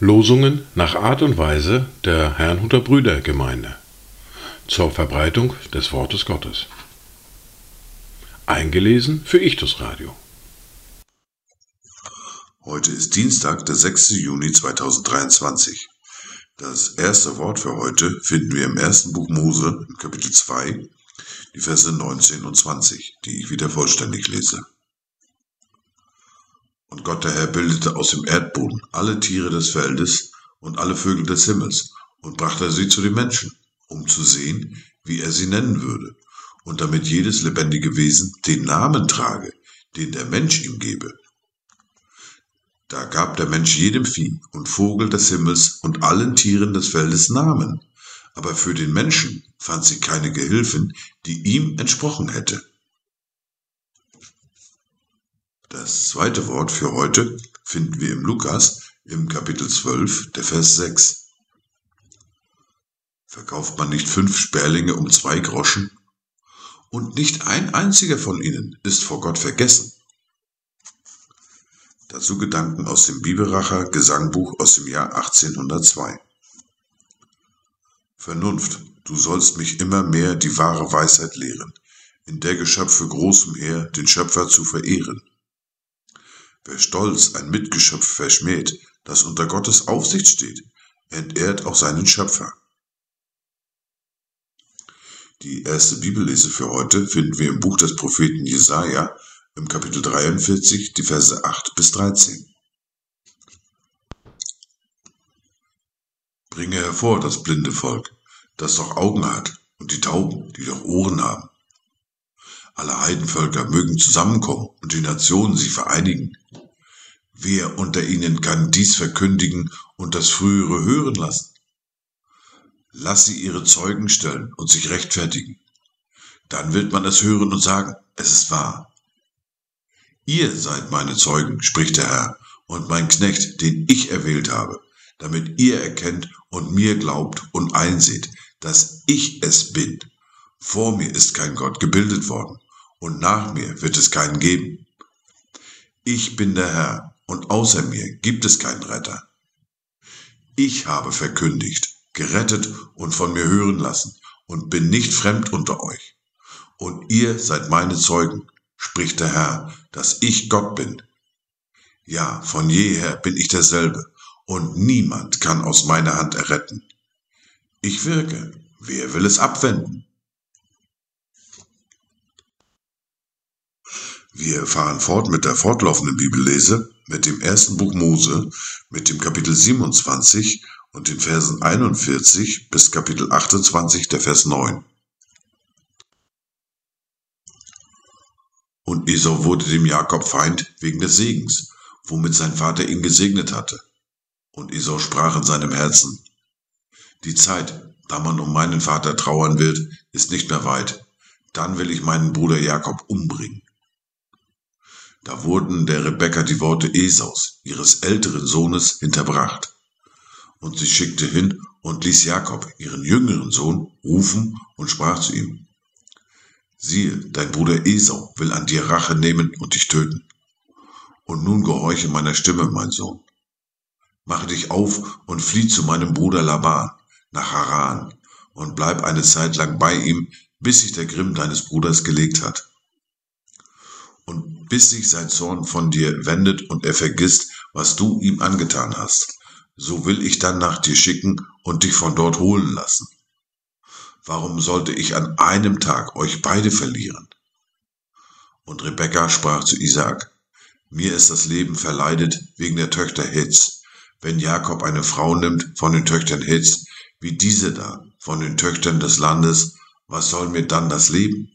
Losungen nach Art und Weise der Herrnhuter Brüdergemeinde zur Verbreitung des Wortes Gottes. Eingelesen für Ichtus Radio. Heute ist Dienstag, der 6. Juni 2023. Das erste Wort für heute finden wir im ersten Buch Mose, Kapitel 2, die Verse 19 und 20, die ich wieder vollständig lese. Und Gott der Herr bildete aus dem Erdboden alle Tiere des Feldes und alle Vögel des Himmels und brachte sie zu den Menschen, um zu sehen, wie er sie nennen würde, und damit jedes lebendige Wesen den Namen trage, den der Mensch ihm gebe. Da gab der Mensch jedem Vieh und Vogel des Himmels und allen Tieren des Feldes Namen, aber für den Menschen fand sie keine Gehilfen, die ihm entsprochen hätte. Das zweite Wort für heute finden wir im Lukas im Kapitel 12, der Vers 6. Verkauft man nicht fünf Sperlinge um zwei Groschen? Und nicht ein einziger von ihnen ist vor Gott vergessen. Dazu Gedanken aus dem Bibelracher Gesangbuch aus dem Jahr 1802. Vernunft, du sollst mich immer mehr die wahre Weisheit lehren, in der Geschöpfe großem Heer den Schöpfer zu verehren Wer stolz ein Mitgeschöpf verschmäht, das unter Gottes Aufsicht steht, entehrt auch seinen Schöpfer. Die erste Bibellese für heute finden wir im Buch des Propheten Jesaja im Kapitel 43, die Verse 8 bis 13. Bringe hervor das blinde Volk, das doch Augen hat, und die Tauben, die doch Ohren haben. Alle Heidenvölker mögen zusammenkommen und die Nationen sich vereinigen. Wer unter ihnen kann dies verkündigen und das Frühere hören lassen? Lass sie ihre Zeugen stellen und sich rechtfertigen. Dann wird man es hören und sagen, es ist wahr. Ihr seid meine Zeugen, spricht der Herr, und mein Knecht, den ich erwählt habe, damit ihr erkennt und mir glaubt und einseht, dass ich es bin. Vor mir ist kein Gott gebildet worden, und nach mir wird es keinen geben. Ich bin der Herr, und außer mir gibt es keinen Retter. Ich habe verkündigt, gerettet und von mir hören lassen und bin nicht fremd unter euch. Und ihr seid meine Zeugen, spricht der Herr, dass ich Gott bin. Ja, von jeher bin ich derselbe, und niemand kann aus meiner Hand erretten. Ich wirke, wer will es abwenden? Wir fahren fort mit der fortlaufenden Bibellese mit dem ersten Buch Mose, mit dem Kapitel 27 und den Versen 41 bis Kapitel 28, der Vers 9. Und Esau wurde dem Jakob Feind wegen des Segens, womit sein Vater ihn gesegnet hatte. Und Esau sprach in seinem Herzen, die Zeit, da man um meinen Vater trauern wird, ist nicht mehr weit. Dann will ich meinen Bruder Jakob umbringen. Da wurden der Rebekka die Worte Esaus, ihres älteren Sohnes, hinterbracht. Und sie schickte hin und ließ Jakob, ihren jüngeren Sohn, rufen und sprach zu ihm, siehe, dein Bruder Esau will an dir Rache nehmen und dich töten. Und nun gehorche meiner Stimme, mein Sohn. Mache dich auf und flieh zu meinem Bruder Laban nach Haran und bleib eine Zeit lang bei ihm, bis sich der Grimm deines Bruders gelegt hat und bis sich sein Zorn von dir wendet und er vergisst, was du ihm angetan hast. So will ich dann nach dir schicken und dich von dort holen lassen. Warum sollte ich an einem Tag euch beide verlieren? Und Rebekka sprach zu Isaak, mir ist das Leben verleidet wegen der Töchter Hetz. Wenn Jakob eine Frau nimmt von den Töchtern Hetz, wie diese da, von den Töchtern des Landes, was soll mir dann das Leben?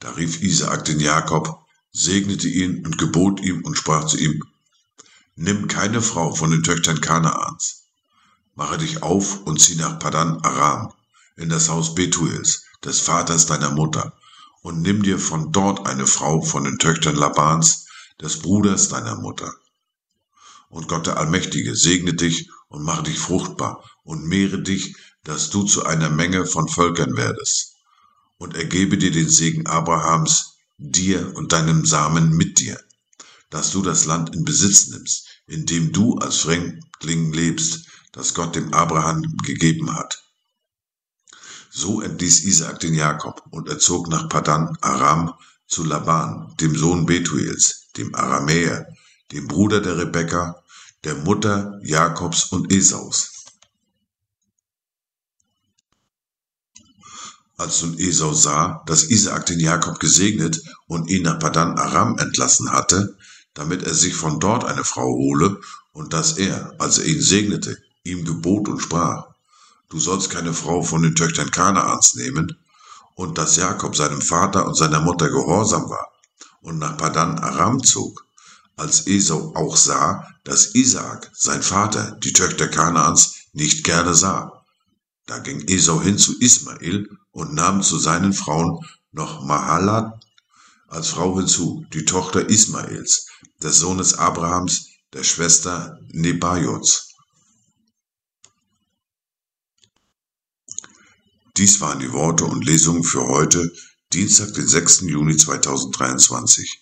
Da rief Isaak den Jakob, segnete ihn und gebot ihm und sprach zu ihm, Nimm keine Frau von den Töchtern Kanaans. Mache dich auf und zieh nach Padan Aram, in das Haus Betuels, des Vaters deiner Mutter, und nimm dir von dort eine Frau von den Töchtern Labans, des Bruders deiner Mutter. Und Gott der Allmächtige segne dich und mache dich fruchtbar und mehre dich, dass du zu einer Menge von Völkern werdest, und er gebe dir den Segen Abrahams, dir und deinem Samen mit dir, dass du das Land in Besitz nimmst, in dem du als Fremdling lebst, das Gott dem Abraham gegeben hat. So entließ Isaak den Jakob und er zog nach Padan Aram zu Laban, dem Sohn Betuels, dem Aramäer, dem Bruder der Rebekka, der Mutter Jakobs und Esaus. Als nun Esau sah, dass Isaak den Jakob gesegnet und ihn nach Padan Aram entlassen hatte, damit er sich von dort eine Frau hole, und dass er, als er ihn segnete, ihm gebot und sprach, du sollst keine Frau von den Töchtern Kanaans nehmen, und dass Jakob seinem Vater und seiner Mutter gehorsam war und nach Padan Aram zog, als Esau auch sah, dass Isaak, sein Vater, die Töchter Kanaans nicht gerne sah. Da ging Esau hin zu Ismael und nahm zu seinen Frauen noch Mahalat als Frau hinzu, die Tochter Ismaels, des Sohnes Abrahams, der Schwester Nebajots. Dies waren die Worte und Lesungen für heute, Dienstag, den 6. Juni 2023.